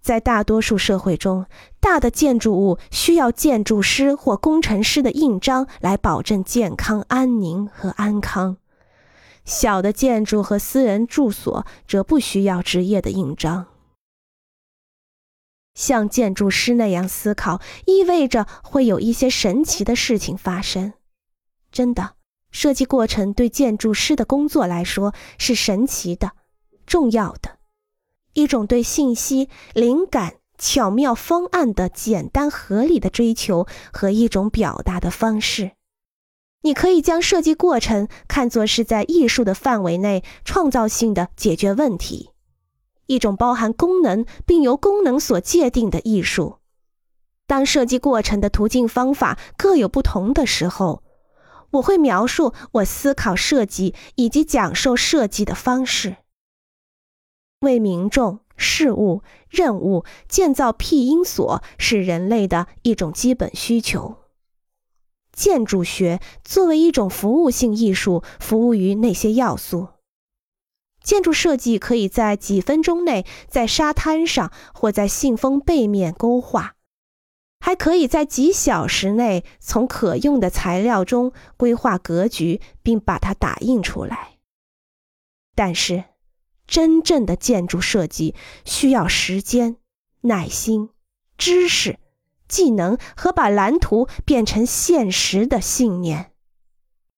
在大多数社会中，大的建筑物需要建筑师或工程师的印章来保证健康、安宁和安康；小的建筑和私人住所则不需要职业的印章。像建筑师那样思考，意味着会有一些神奇的事情发生。真的，设计过程对建筑师的工作来说是神奇的、重要的。一种对信息、灵感、巧妙方案的简单合理的追求和一种表达的方式。你可以将设计过程看作是在艺术的范围内创造性的解决问题，一种包含功能并由功能所界定的艺术。当设计过程的途径方法各有不同的时候，我会描述我思考设计以及讲授设计的方式。为民众、事物、任务建造庇荫所是人类的一种基本需求。建筑学作为一种服务性艺术，服务于那些要素。建筑设计可以在几分钟内在沙滩上或在信封背面勾画，还可以在几小时内从可用的材料中规划格局，并把它打印出来。但是。真正的建筑设计需要时间、耐心、知识、技能和把蓝图变成现实的信念。